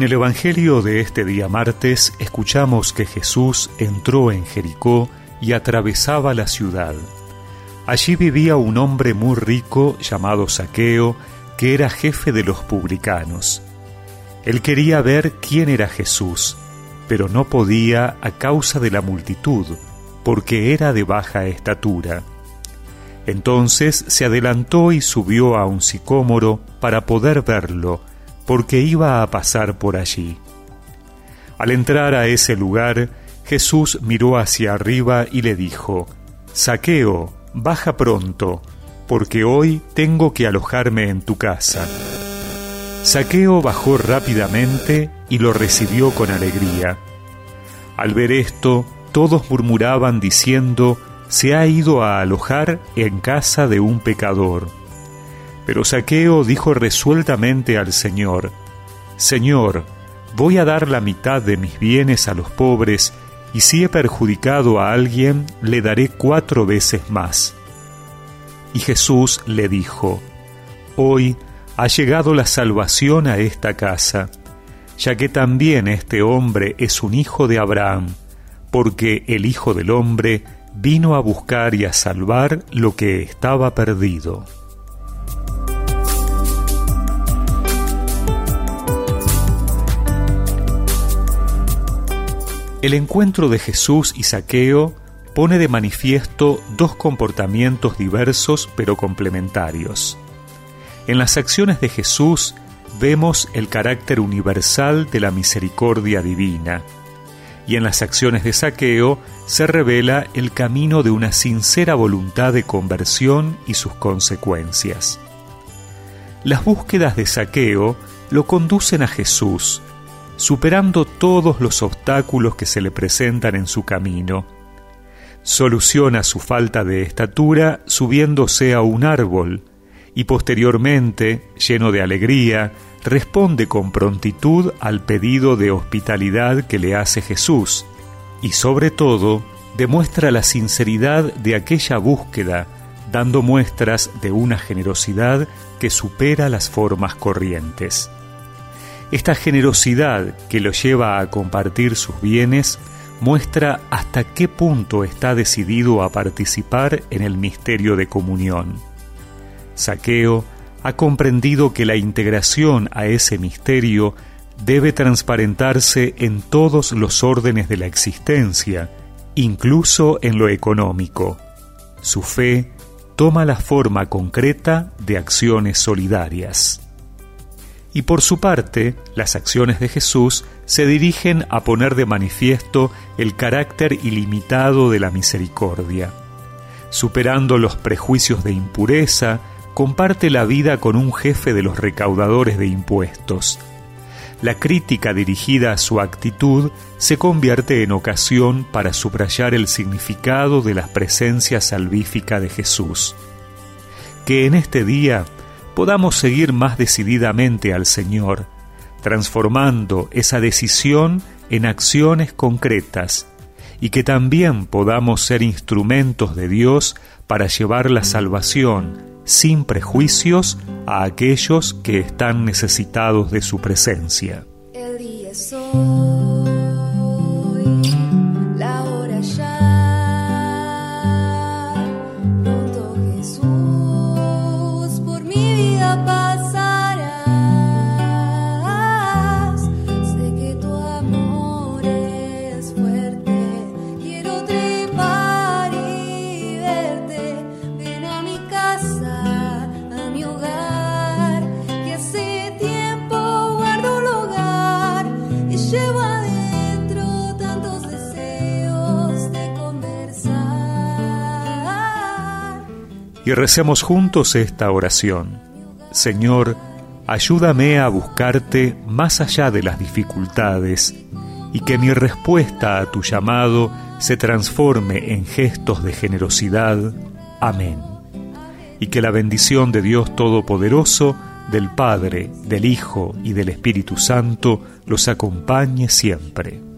En el Evangelio de este día martes escuchamos que Jesús entró en Jericó y atravesaba la ciudad. Allí vivía un hombre muy rico llamado Saqueo, que era jefe de los publicanos. Él quería ver quién era Jesús, pero no podía a causa de la multitud, porque era de baja estatura. Entonces se adelantó y subió a un sicómoro para poder verlo, porque iba a pasar por allí. Al entrar a ese lugar, Jesús miró hacia arriba y le dijo, Saqueo, baja pronto, porque hoy tengo que alojarme en tu casa. Saqueo bajó rápidamente y lo recibió con alegría. Al ver esto, todos murmuraban diciendo, se ha ido a alojar en casa de un pecador. Pero Saqueo dijo resueltamente al Señor, Señor, voy a dar la mitad de mis bienes a los pobres, y si he perjudicado a alguien, le daré cuatro veces más. Y Jesús le dijo, Hoy ha llegado la salvación a esta casa, ya que también este hombre es un hijo de Abraham, porque el Hijo del Hombre vino a buscar y a salvar lo que estaba perdido. El encuentro de Jesús y Saqueo pone de manifiesto dos comportamientos diversos pero complementarios. En las acciones de Jesús vemos el carácter universal de la misericordia divina, y en las acciones de Saqueo se revela el camino de una sincera voluntad de conversión y sus consecuencias. Las búsquedas de Saqueo lo conducen a Jesús, superando todos los obstáculos que se le presentan en su camino. Soluciona su falta de estatura subiéndose a un árbol y posteriormente, lleno de alegría, responde con prontitud al pedido de hospitalidad que le hace Jesús y sobre todo demuestra la sinceridad de aquella búsqueda, dando muestras de una generosidad que supera las formas corrientes. Esta generosidad que lo lleva a compartir sus bienes muestra hasta qué punto está decidido a participar en el misterio de comunión. Saqueo ha comprendido que la integración a ese misterio debe transparentarse en todos los órdenes de la existencia, incluso en lo económico. Su fe toma la forma concreta de acciones solidarias. Y por su parte, las acciones de Jesús se dirigen a poner de manifiesto el carácter ilimitado de la misericordia. Superando los prejuicios de impureza, comparte la vida con un jefe de los recaudadores de impuestos. La crítica dirigida a su actitud se convierte en ocasión para subrayar el significado de la presencia salvífica de Jesús. Que en este día podamos seguir más decididamente al Señor, transformando esa decisión en acciones concretas, y que también podamos ser instrumentos de Dios para llevar la salvación sin prejuicios a aquellos que están necesitados de su presencia. Y recemos juntos esta oración. Señor, ayúdame a buscarte más allá de las dificultades y que mi respuesta a tu llamado se transforme en gestos de generosidad. Amén. Y que la bendición de Dios Todopoderoso, del Padre, del Hijo y del Espíritu Santo los acompañe siempre.